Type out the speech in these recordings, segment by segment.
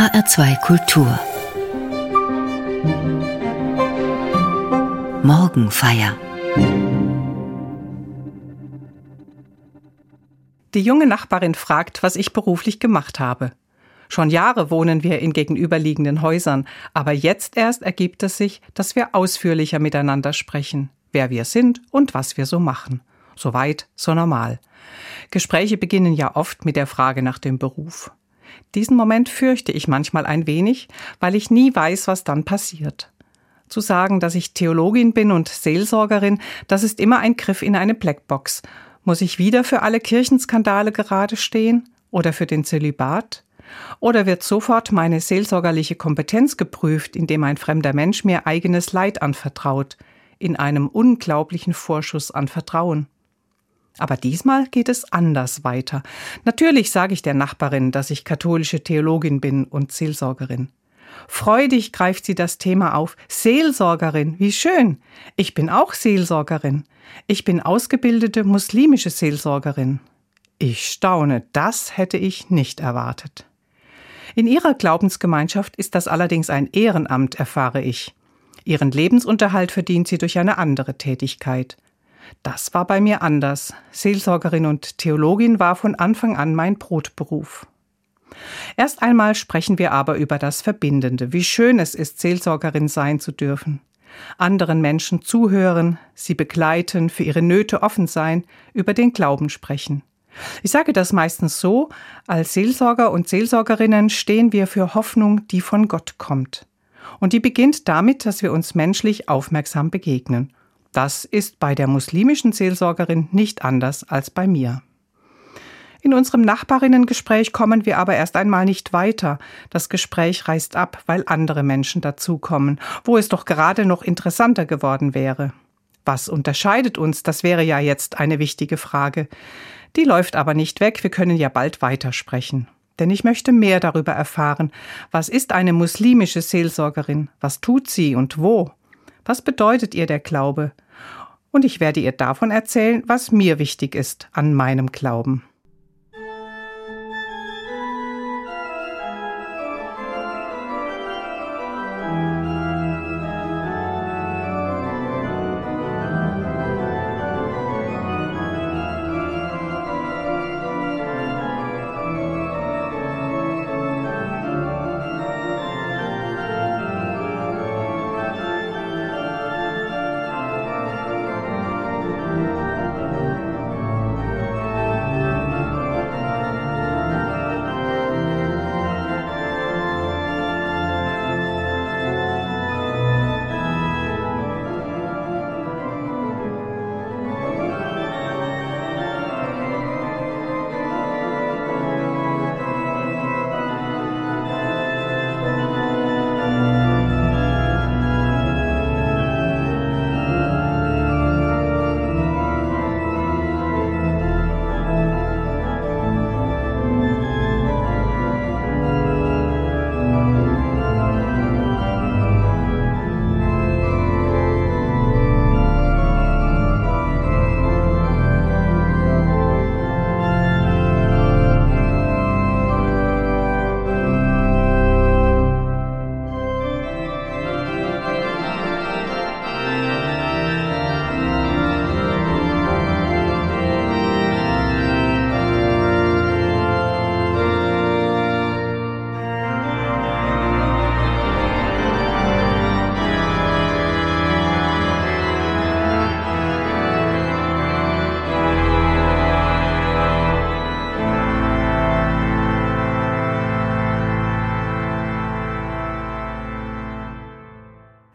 HR2 Kultur Morgenfeier Die junge Nachbarin fragt, was ich beruflich gemacht habe. Schon Jahre wohnen wir in gegenüberliegenden Häusern, aber jetzt erst ergibt es sich, dass wir ausführlicher miteinander sprechen, wer wir sind und was wir so machen. So weit, so normal. Gespräche beginnen ja oft mit der Frage nach dem Beruf. Diesen Moment fürchte ich manchmal ein wenig, weil ich nie weiß, was dann passiert. Zu sagen, dass ich Theologin bin und Seelsorgerin, das ist immer ein Griff in eine Blackbox. Muss ich wieder für alle Kirchenskandale gerade stehen? Oder für den Zölibat? Oder wird sofort meine seelsorgerliche Kompetenz geprüft, indem ein fremder Mensch mir eigenes Leid anvertraut, in einem unglaublichen Vorschuss an Vertrauen? Aber diesmal geht es anders weiter. Natürlich sage ich der Nachbarin, dass ich katholische Theologin bin und Seelsorgerin. Freudig greift sie das Thema auf. Seelsorgerin, wie schön. Ich bin auch Seelsorgerin. Ich bin ausgebildete muslimische Seelsorgerin. Ich staune, das hätte ich nicht erwartet. In ihrer Glaubensgemeinschaft ist das allerdings ein Ehrenamt, erfahre ich. Ihren Lebensunterhalt verdient sie durch eine andere Tätigkeit. Das war bei mir anders. Seelsorgerin und Theologin war von Anfang an mein Brotberuf. Erst einmal sprechen wir aber über das Verbindende, wie schön es ist, Seelsorgerin sein zu dürfen. Anderen Menschen zuhören, sie begleiten, für ihre Nöte offen sein, über den Glauben sprechen. Ich sage das meistens so, als Seelsorger und Seelsorgerinnen stehen wir für Hoffnung, die von Gott kommt. Und die beginnt damit, dass wir uns menschlich aufmerksam begegnen das ist bei der muslimischen Seelsorgerin nicht anders als bei mir. In unserem Nachbarinnengespräch kommen wir aber erst einmal nicht weiter. Das Gespräch reißt ab, weil andere Menschen dazukommen, wo es doch gerade noch interessanter geworden wäre. Was unterscheidet uns? Das wäre ja jetzt eine wichtige Frage. Die läuft aber nicht weg, wir können ja bald weitersprechen. Denn ich möchte mehr darüber erfahren. Was ist eine muslimische Seelsorgerin? Was tut sie und wo? Was bedeutet ihr der Glaube? Und ich werde ihr davon erzählen, was mir wichtig ist an meinem Glauben.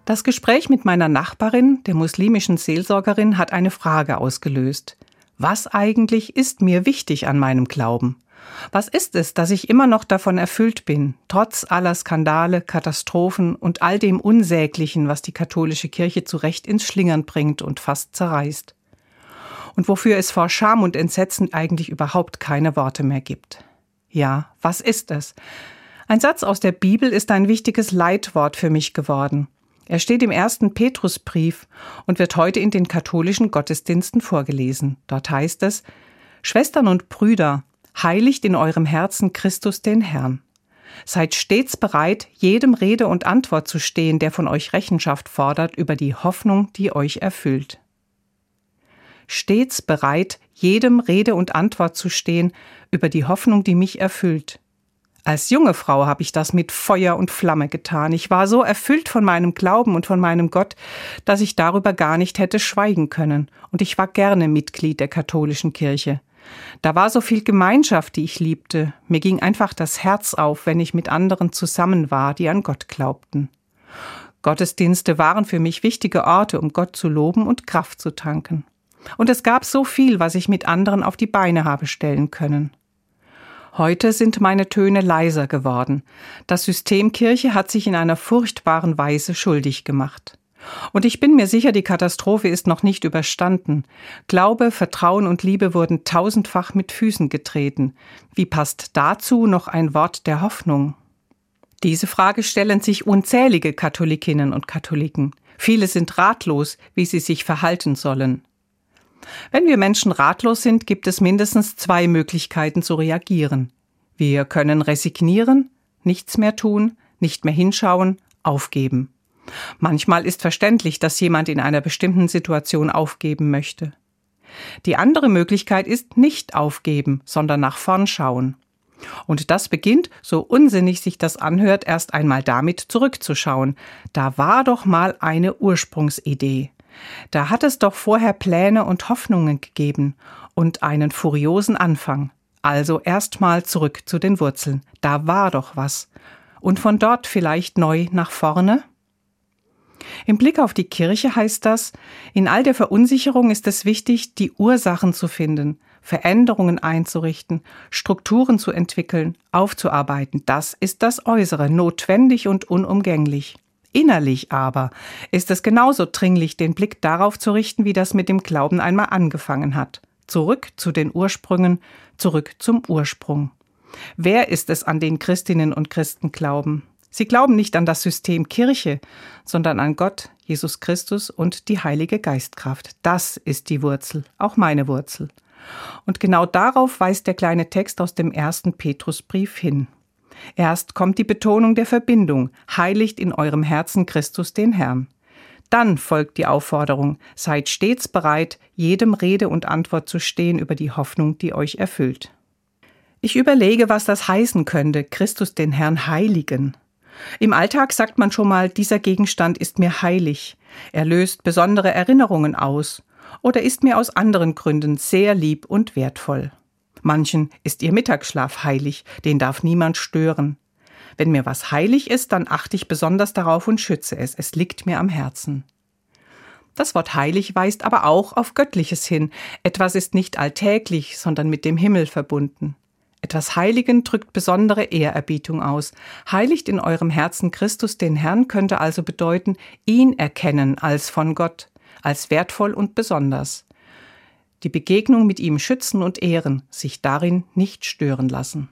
Das Gespräch mit meiner Nachbarin, der muslimischen Seelsorgerin, hat eine Frage ausgelöst. Was eigentlich ist mir wichtig an meinem Glauben? Was ist es, dass ich immer noch davon erfüllt bin, trotz aller Skandale, Katastrophen und all dem Unsäglichen, was die katholische Kirche zu Recht ins Schlingern bringt und fast zerreißt? Und wofür es vor Scham und Entsetzen eigentlich überhaupt keine Worte mehr gibt. Ja, was ist es? Ein Satz aus der Bibel ist ein wichtiges Leitwort für mich geworden. Er steht im ersten Petrusbrief und wird heute in den katholischen Gottesdiensten vorgelesen. Dort heißt es, Schwestern und Brüder, heiligt in eurem Herzen Christus den Herrn. Seid stets bereit, jedem Rede und Antwort zu stehen, der von euch Rechenschaft fordert über die Hoffnung, die euch erfüllt. Stets bereit, jedem Rede und Antwort zu stehen über die Hoffnung, die mich erfüllt. Als junge Frau habe ich das mit Feuer und Flamme getan. Ich war so erfüllt von meinem Glauben und von meinem Gott, dass ich darüber gar nicht hätte schweigen können, und ich war gerne Mitglied der katholischen Kirche. Da war so viel Gemeinschaft, die ich liebte. Mir ging einfach das Herz auf, wenn ich mit anderen zusammen war, die an Gott glaubten. Gottesdienste waren für mich wichtige Orte, um Gott zu loben und Kraft zu tanken. Und es gab so viel, was ich mit anderen auf die Beine habe stellen können. Heute sind meine Töne leiser geworden. Das System Kirche hat sich in einer furchtbaren Weise schuldig gemacht. Und ich bin mir sicher, die Katastrophe ist noch nicht überstanden. Glaube, Vertrauen und Liebe wurden tausendfach mit Füßen getreten. Wie passt dazu noch ein Wort der Hoffnung? Diese Frage stellen sich unzählige Katholikinnen und Katholiken. Viele sind ratlos, wie sie sich verhalten sollen. Wenn wir Menschen ratlos sind, gibt es mindestens zwei Möglichkeiten zu reagieren. Wir können resignieren, nichts mehr tun, nicht mehr hinschauen, aufgeben. Manchmal ist verständlich, dass jemand in einer bestimmten Situation aufgeben möchte. Die andere Möglichkeit ist nicht aufgeben, sondern nach vorn schauen. Und das beginnt, so unsinnig sich das anhört, erst einmal damit zurückzuschauen. Da war doch mal eine Ursprungsidee. Da hat es doch vorher Pläne und Hoffnungen gegeben und einen furiosen Anfang. Also erstmal zurück zu den Wurzeln. Da war doch was. Und von dort vielleicht neu nach vorne? Im Blick auf die Kirche heißt das, in all der Verunsicherung ist es wichtig, die Ursachen zu finden, Veränderungen einzurichten, Strukturen zu entwickeln, aufzuarbeiten. Das ist das Äußere, notwendig und unumgänglich. Innerlich aber ist es genauso dringlich, den Blick darauf zu richten, wie das mit dem Glauben einmal angefangen hat. Zurück zu den Ursprüngen, zurück zum Ursprung. Wer ist es, an den Christinnen und Christen glauben? Sie glauben nicht an das System Kirche, sondern an Gott, Jesus Christus und die Heilige Geistkraft. Das ist die Wurzel, auch meine Wurzel. Und genau darauf weist der kleine Text aus dem ersten Petrusbrief hin. Erst kommt die Betonung der Verbindung, heiligt in eurem Herzen Christus den Herrn. Dann folgt die Aufforderung, seid stets bereit, jedem Rede und Antwort zu stehen über die Hoffnung, die euch erfüllt. Ich überlege, was das heißen könnte, Christus den Herrn heiligen. Im Alltag sagt man schon mal, dieser Gegenstand ist mir heilig. Er löst besondere Erinnerungen aus oder ist mir aus anderen Gründen sehr lieb und wertvoll. Manchen ist ihr Mittagsschlaf heilig, den darf niemand stören. Wenn mir was heilig ist, dann achte ich besonders darauf und schütze es. Es liegt mir am Herzen. Das Wort heilig weist aber auch auf Göttliches hin. Etwas ist nicht alltäglich, sondern mit dem Himmel verbunden. Etwas Heiligen drückt besondere Ehrerbietung aus. Heiligt in eurem Herzen Christus den Herrn könnte also bedeuten, ihn erkennen als von Gott, als wertvoll und besonders die Begegnung mit ihm schützen und ehren, sich darin nicht stören lassen.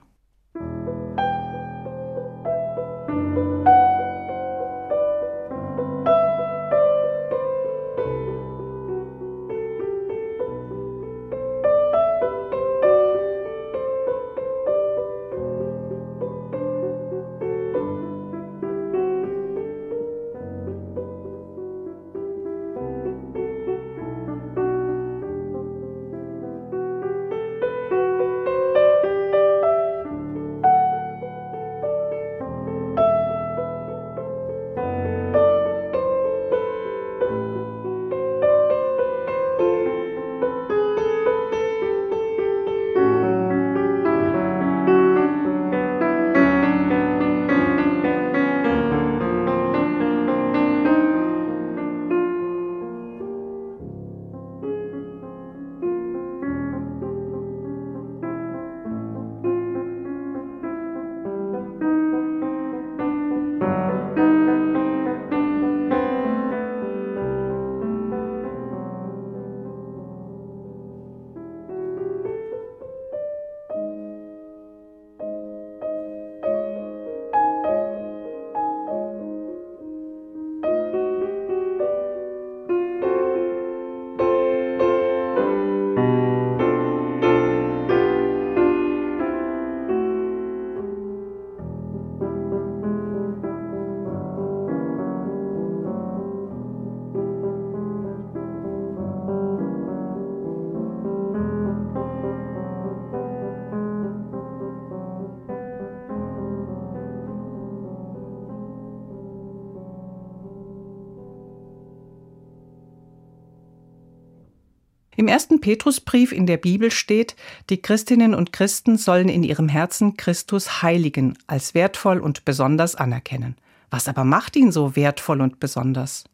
Im ersten Petrusbrief in der Bibel steht, die Christinnen und Christen sollen in ihrem Herzen Christus heiligen, als wertvoll und besonders anerkennen. Was aber macht ihn so wertvoll und besonders?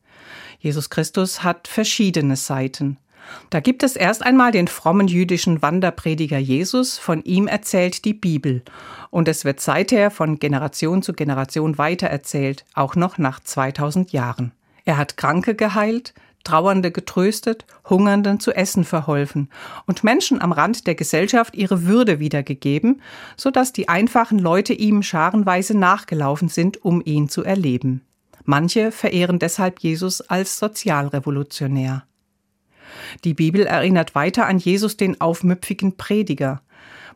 Jesus Christus hat verschiedene Seiten. Da gibt es erst einmal den frommen jüdischen Wanderprediger Jesus, von ihm erzählt die Bibel. Und es wird seither von Generation zu Generation weitererzählt, auch noch nach 2000 Jahren. Er hat Kranke geheilt, Trauernde getröstet, Hungernden zu essen verholfen und Menschen am Rand der Gesellschaft ihre Würde wiedergegeben, so dass die einfachen Leute ihm scharenweise nachgelaufen sind, um ihn zu erleben. Manche verehren deshalb Jesus als Sozialrevolutionär. Die Bibel erinnert weiter an Jesus den aufmüpfigen Prediger.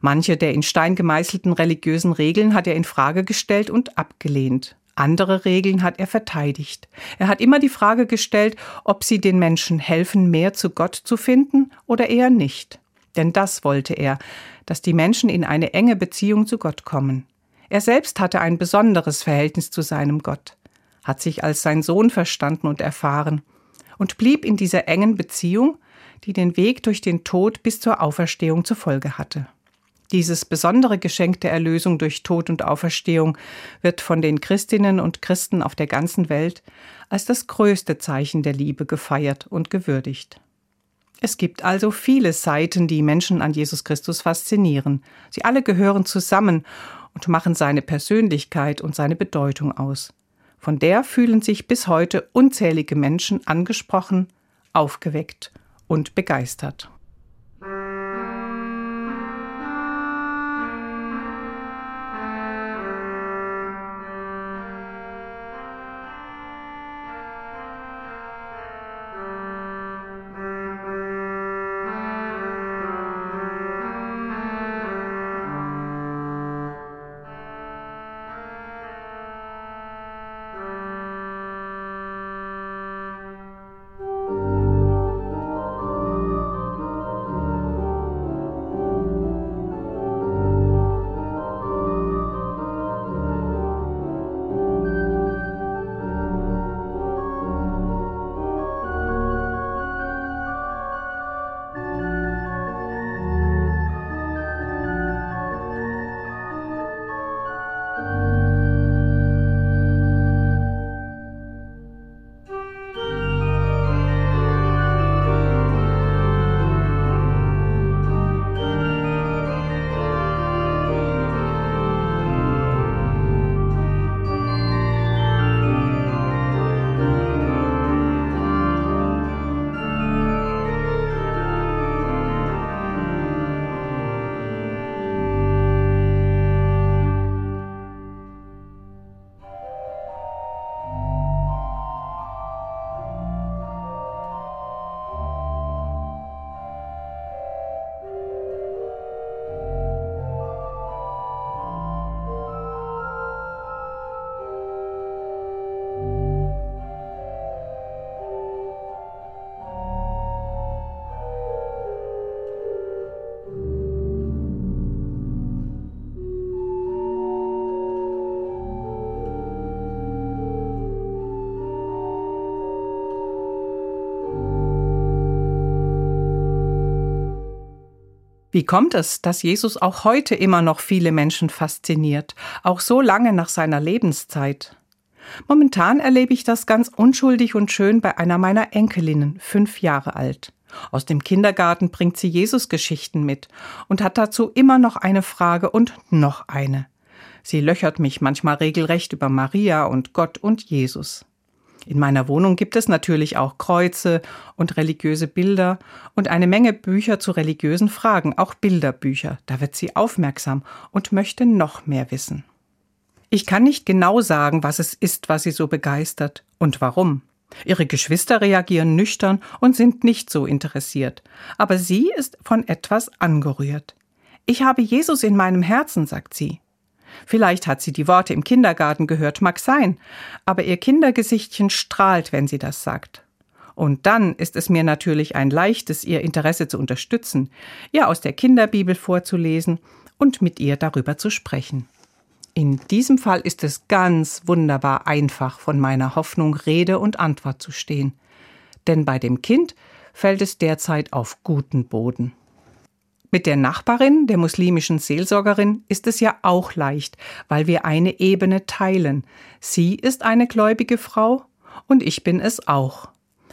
Manche der in Stein gemeißelten religiösen Regeln hat er in Frage gestellt und abgelehnt. Andere Regeln hat er verteidigt. Er hat immer die Frage gestellt, ob sie den Menschen helfen, mehr zu Gott zu finden oder eher nicht. Denn das wollte er, dass die Menschen in eine enge Beziehung zu Gott kommen. Er selbst hatte ein besonderes Verhältnis zu seinem Gott, hat sich als sein Sohn verstanden und erfahren und blieb in dieser engen Beziehung, die den Weg durch den Tod bis zur Auferstehung zur Folge hatte. Dieses besondere Geschenk der Erlösung durch Tod und Auferstehung wird von den Christinnen und Christen auf der ganzen Welt als das größte Zeichen der Liebe gefeiert und gewürdigt. Es gibt also viele Seiten, die Menschen an Jesus Christus faszinieren. Sie alle gehören zusammen und machen seine Persönlichkeit und seine Bedeutung aus. Von der fühlen sich bis heute unzählige Menschen angesprochen, aufgeweckt und begeistert. Wie kommt es, dass Jesus auch heute immer noch viele Menschen fasziniert, auch so lange nach seiner Lebenszeit? Momentan erlebe ich das ganz unschuldig und schön bei einer meiner Enkelinnen, fünf Jahre alt. Aus dem Kindergarten bringt sie Jesus-Geschichten mit und hat dazu immer noch eine Frage und noch eine. Sie löchert mich manchmal regelrecht über Maria und Gott und Jesus. In meiner Wohnung gibt es natürlich auch Kreuze und religiöse Bilder und eine Menge Bücher zu religiösen Fragen, auch Bilderbücher. Da wird sie aufmerksam und möchte noch mehr wissen. Ich kann nicht genau sagen, was es ist, was sie so begeistert und warum. Ihre Geschwister reagieren nüchtern und sind nicht so interessiert, aber sie ist von etwas angerührt. Ich habe Jesus in meinem Herzen, sagt sie. Vielleicht hat sie die Worte im Kindergarten gehört, mag sein, aber ihr Kindergesichtchen strahlt, wenn sie das sagt. Und dann ist es mir natürlich ein leichtes, ihr Interesse zu unterstützen, ihr aus der Kinderbibel vorzulesen und mit ihr darüber zu sprechen. In diesem Fall ist es ganz wunderbar einfach, von meiner Hoffnung Rede und Antwort zu stehen. Denn bei dem Kind fällt es derzeit auf guten Boden. Mit der Nachbarin, der muslimischen Seelsorgerin, ist es ja auch leicht, weil wir eine Ebene teilen. Sie ist eine gläubige Frau und ich bin es auch.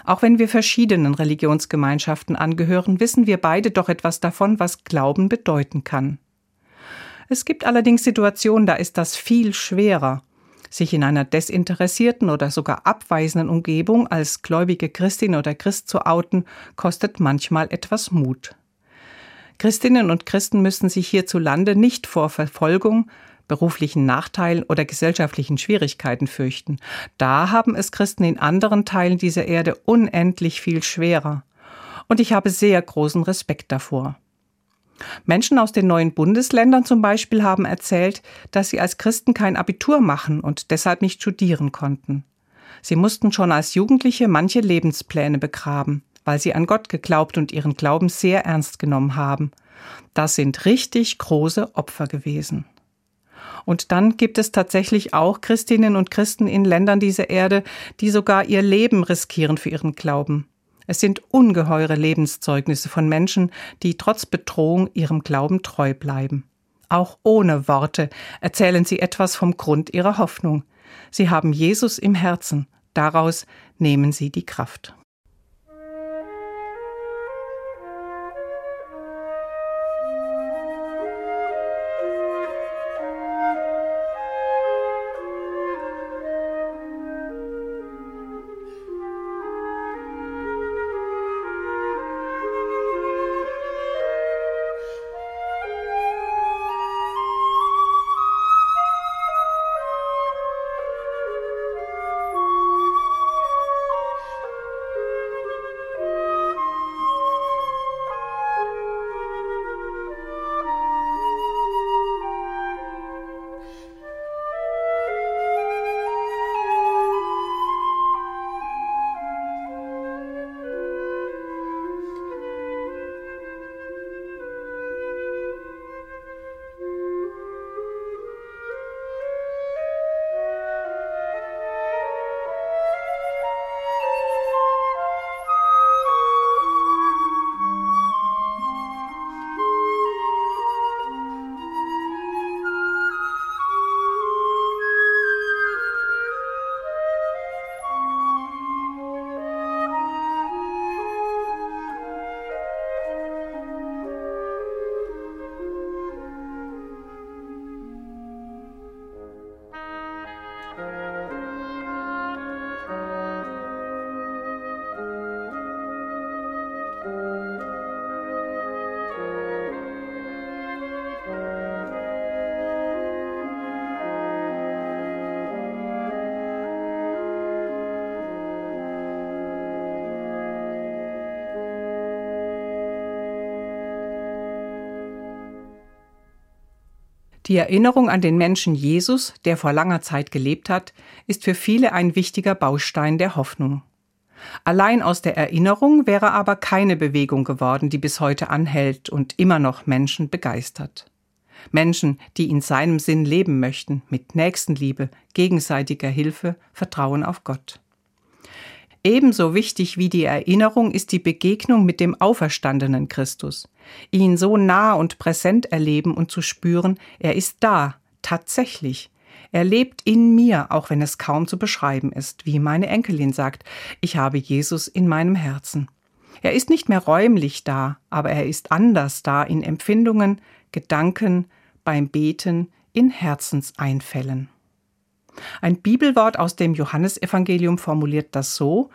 Auch wenn wir verschiedenen Religionsgemeinschaften angehören, wissen wir beide doch etwas davon, was Glauben bedeuten kann. Es gibt allerdings Situationen, da ist das viel schwerer. Sich in einer desinteressierten oder sogar abweisenden Umgebung als gläubige Christin oder Christ zu outen, kostet manchmal etwas Mut. Christinnen und Christen müssen sich hierzulande nicht vor Verfolgung, beruflichen Nachteilen oder gesellschaftlichen Schwierigkeiten fürchten. Da haben es Christen in anderen Teilen dieser Erde unendlich viel schwerer. Und ich habe sehr großen Respekt davor. Menschen aus den neuen Bundesländern zum Beispiel haben erzählt, dass sie als Christen kein Abitur machen und deshalb nicht studieren konnten. Sie mussten schon als Jugendliche manche Lebenspläne begraben weil sie an Gott geglaubt und ihren Glauben sehr ernst genommen haben. Das sind richtig große Opfer gewesen. Und dann gibt es tatsächlich auch Christinnen und Christen in Ländern dieser Erde, die sogar ihr Leben riskieren für ihren Glauben. Es sind ungeheure Lebenszeugnisse von Menschen, die trotz Bedrohung ihrem Glauben treu bleiben. Auch ohne Worte erzählen sie etwas vom Grund ihrer Hoffnung. Sie haben Jesus im Herzen. Daraus nehmen sie die Kraft. Die Erinnerung an den Menschen Jesus, der vor langer Zeit gelebt hat, ist für viele ein wichtiger Baustein der Hoffnung. Allein aus der Erinnerung wäre aber keine Bewegung geworden, die bis heute anhält und immer noch Menschen begeistert. Menschen, die in seinem Sinn leben möchten, mit Nächstenliebe, gegenseitiger Hilfe, Vertrauen auf Gott. Ebenso wichtig wie die Erinnerung ist die Begegnung mit dem auferstandenen Christus. Ihn so nah und präsent erleben und zu spüren, er ist da, tatsächlich. Er lebt in mir, auch wenn es kaum zu beschreiben ist, wie meine Enkelin sagt, ich habe Jesus in meinem Herzen. Er ist nicht mehr räumlich da, aber er ist anders da in Empfindungen, Gedanken, beim Beten, in Herzenseinfällen. Ein Bibelwort aus dem Johannesevangelium formuliert das so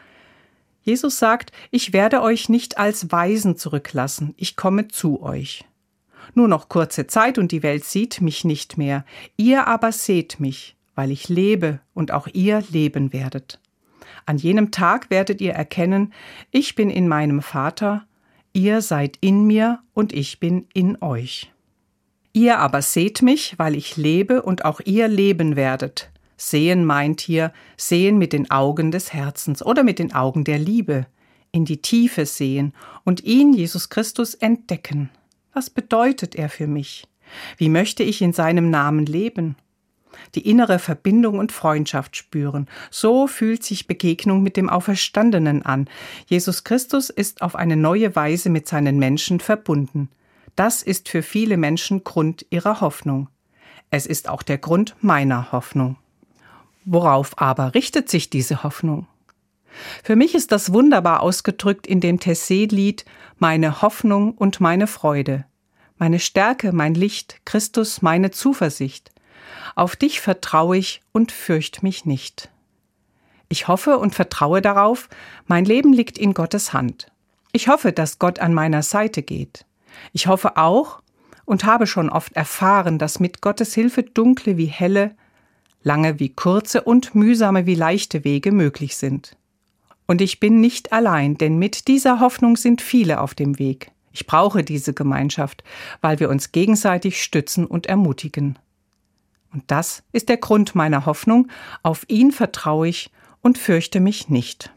Jesus sagt, ich werde euch nicht als Weisen zurücklassen, ich komme zu euch. Nur noch kurze Zeit und die Welt sieht mich nicht mehr, ihr aber seht mich, weil ich lebe und auch ihr leben werdet. An jenem Tag werdet ihr erkennen, ich bin in meinem Vater, ihr seid in mir und ich bin in euch. Ihr aber seht mich, weil ich lebe und auch ihr leben werdet. Sehen meint hier sehen mit den Augen des Herzens oder mit den Augen der Liebe, in die Tiefe sehen und ihn, Jesus Christus, entdecken. Was bedeutet er für mich? Wie möchte ich in seinem Namen leben? die innere Verbindung und Freundschaft spüren. So fühlt sich Begegnung mit dem Auferstandenen an. Jesus Christus ist auf eine neue Weise mit seinen Menschen verbunden. Das ist für viele Menschen Grund ihrer Hoffnung. Es ist auch der Grund meiner Hoffnung. Worauf aber richtet sich diese Hoffnung? Für mich ist das wunderbar ausgedrückt in dem Tessé-Lied Meine Hoffnung und meine Freude, meine Stärke, mein Licht, Christus, meine Zuversicht. Auf dich vertraue ich und fürcht mich nicht. Ich hoffe und vertraue darauf, mein Leben liegt in Gottes Hand. Ich hoffe, dass Gott an meiner Seite geht. Ich hoffe auch und habe schon oft erfahren, dass mit Gottes Hilfe dunkle wie helle, lange wie kurze und mühsame wie leichte Wege möglich sind. Und ich bin nicht allein, denn mit dieser Hoffnung sind viele auf dem Weg. Ich brauche diese Gemeinschaft, weil wir uns gegenseitig stützen und ermutigen. Und das ist der Grund meiner Hoffnung, auf ihn vertraue ich und fürchte mich nicht.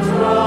Ich vertraue.